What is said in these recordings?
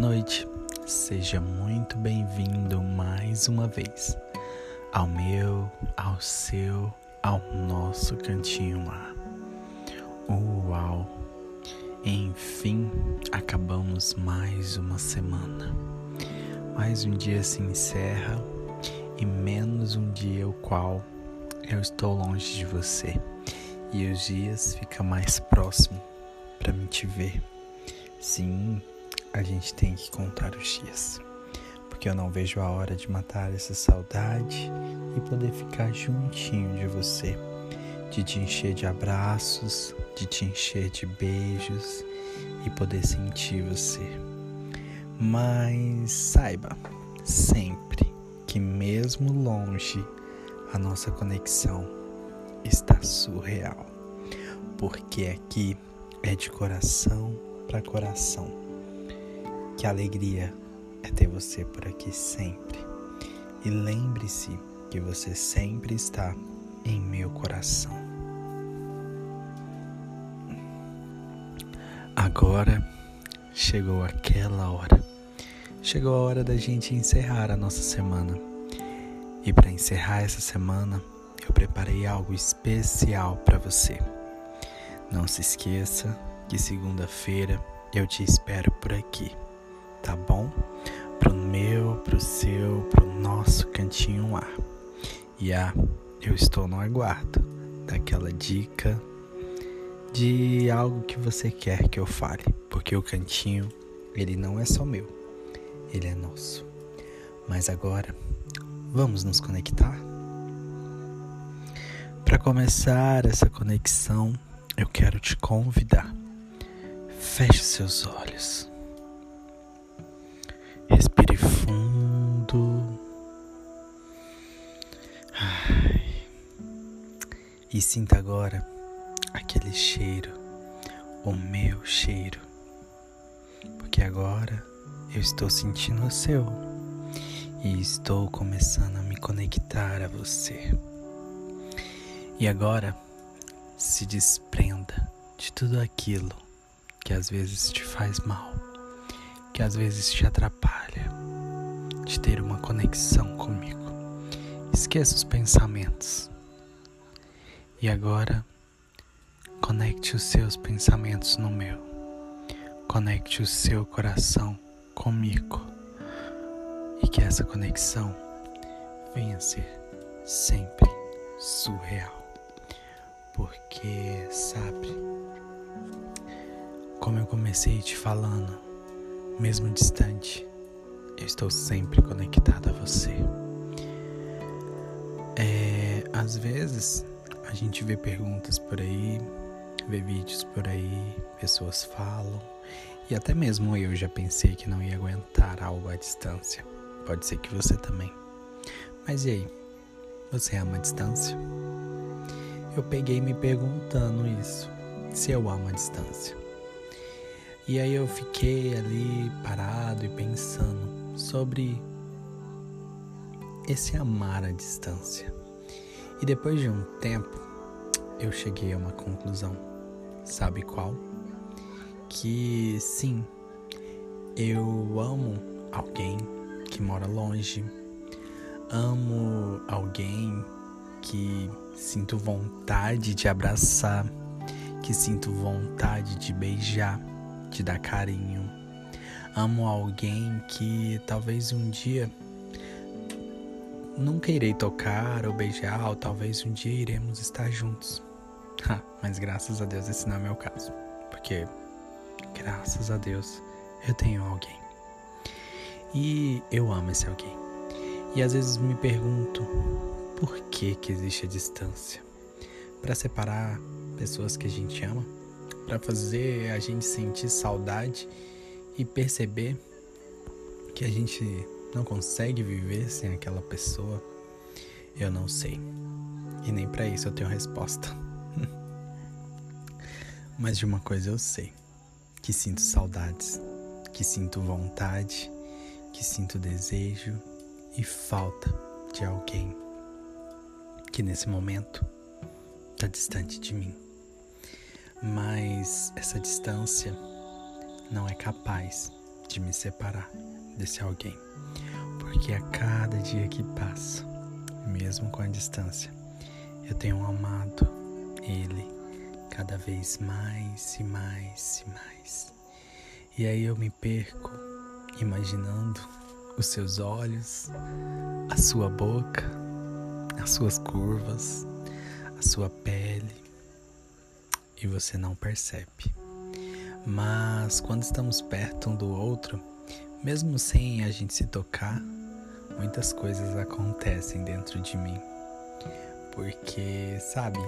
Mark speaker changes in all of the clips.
Speaker 1: noite. Seja muito bem-vindo mais uma vez ao meu, ao seu, ao nosso cantinho lá. Uau! Enfim, acabamos mais uma semana. Mais um dia se encerra e menos um dia o qual eu estou longe de você. E os dias ficam mais próximos para me te ver. Sim, a gente tem que contar os dias. Porque eu não vejo a hora de matar essa saudade e poder ficar juntinho de você. De te encher de abraços, de te encher de beijos e poder sentir você. Mas saiba sempre que, mesmo longe, a nossa conexão está surreal. Porque aqui é de coração para coração que alegria é ter você por aqui sempre. E lembre-se que você sempre está em meu coração. Agora chegou aquela hora. Chegou a hora da gente encerrar a nossa semana. E para encerrar essa semana, eu preparei algo especial para você. Não se esqueça que segunda-feira eu te espero por aqui tá bom? Pro meu, pro seu, pro nosso cantinho lá. E ah, eu estou no aguardo daquela dica de algo que você quer que eu fale, porque o cantinho, ele não é só meu, ele é nosso. Mas agora, vamos nos conectar? Para começar essa conexão, eu quero te convidar. Feche seus olhos. E sinta agora aquele cheiro, o meu cheiro. Porque agora eu estou sentindo o seu e estou começando a me conectar a você. E agora se desprenda de tudo aquilo que às vezes te faz mal, que às vezes te atrapalha de ter uma conexão comigo. Esqueça os pensamentos. E agora, conecte os seus pensamentos no meu. Conecte o seu coração comigo. E que essa conexão venha a ser sempre surreal. Porque, sabe, como eu comecei te falando, mesmo distante, eu estou sempre conectado a você. É, às vezes a gente vê perguntas por aí, vê vídeos por aí, pessoas falam, e até mesmo eu já pensei que não ia aguentar algo à distância. Pode ser que você também. Mas e aí? Você ama a distância? Eu peguei me perguntando isso, se eu amo a distância. E aí eu fiquei ali parado e pensando sobre esse amar à distância. E depois de um tempo, eu cheguei a uma conclusão. Sabe qual? Que sim, eu amo alguém que mora longe, amo alguém que sinto vontade de abraçar, que sinto vontade de beijar, de dar carinho amo alguém que talvez um dia nunca irei tocar ou beijar, ou talvez um dia iremos estar juntos. Mas graças a Deus esse não é meu caso, porque graças a Deus eu tenho alguém. E eu amo esse alguém. E às vezes me pergunto por que que existe a distância? Para separar pessoas que a gente ama, para fazer a gente sentir saudade e perceber que a gente não consegue viver sem aquela pessoa, eu não sei. E nem para isso eu tenho resposta. Mas de uma coisa eu sei: que sinto saudades, que sinto vontade, que sinto desejo e falta de alguém que nesse momento está distante de mim. Mas essa distância não é capaz de me separar desse alguém, porque a cada dia que passa, mesmo com a distância, eu tenho amado ele cada vez mais e mais e mais. E aí eu me perco imaginando os seus olhos, a sua boca, as suas curvas, a sua pele, e você não percebe. Mas quando estamos perto um do outro, mesmo sem a gente se tocar, muitas coisas acontecem dentro de mim. Porque, sabe,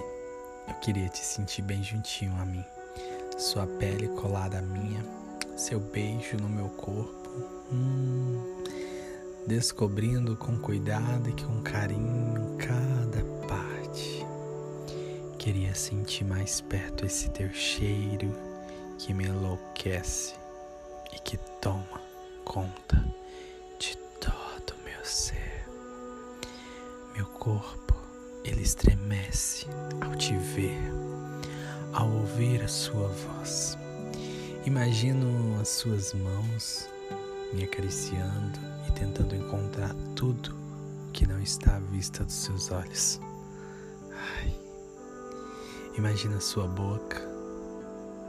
Speaker 1: eu queria te sentir bem juntinho a mim. Sua pele colada à minha, seu beijo no meu corpo. Hum, descobrindo com cuidado e com carinho cada parte. Queria sentir mais perto esse teu cheiro que me enlouquece e que toma conta o meu corpo, ele estremece ao te ver, ao ouvir a sua voz. Imagino as suas mãos me acariciando e tentando encontrar tudo que não está à vista dos seus olhos. Ai. Imagina sua boca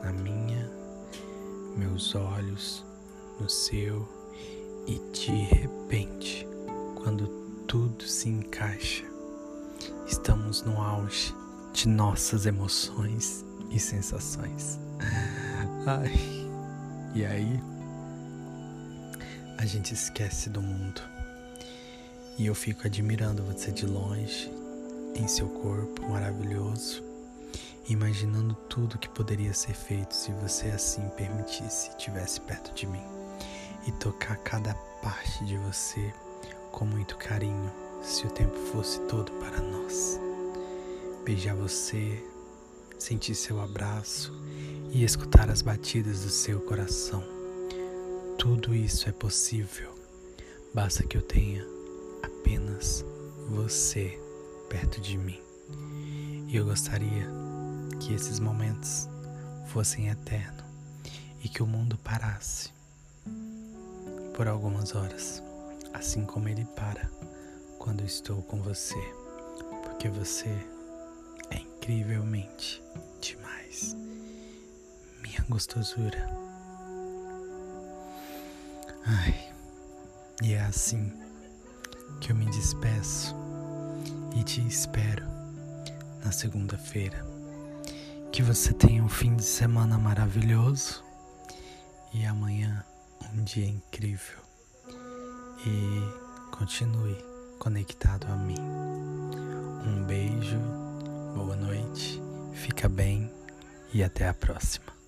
Speaker 1: na minha, meus olhos no seu e de repente, quando tudo se encaixa, estamos no auge de nossas emoções e sensações. Ai, e aí a gente esquece do mundo. E eu fico admirando você de longe, em seu corpo maravilhoso, imaginando tudo que poderia ser feito se você assim permitisse, estivesse perto de mim, e tocar cada parte de você com muito carinho, se o tempo fosse todo para nós. Beijar você, sentir seu abraço e escutar as batidas do seu coração tudo isso é possível, basta que eu tenha apenas você perto de mim. E eu gostaria que esses momentos fossem eternos e que o mundo parasse por algumas horas, assim como ele para quando estou com você, porque você é incrivelmente demais. Minha gostosura. Ai, e é assim que eu me despeço e te espero na segunda-feira. Que você tenha um fim de semana maravilhoso e amanhã um dia incrível. E continue conectado a mim. Um beijo, boa noite, fica bem e até a próxima.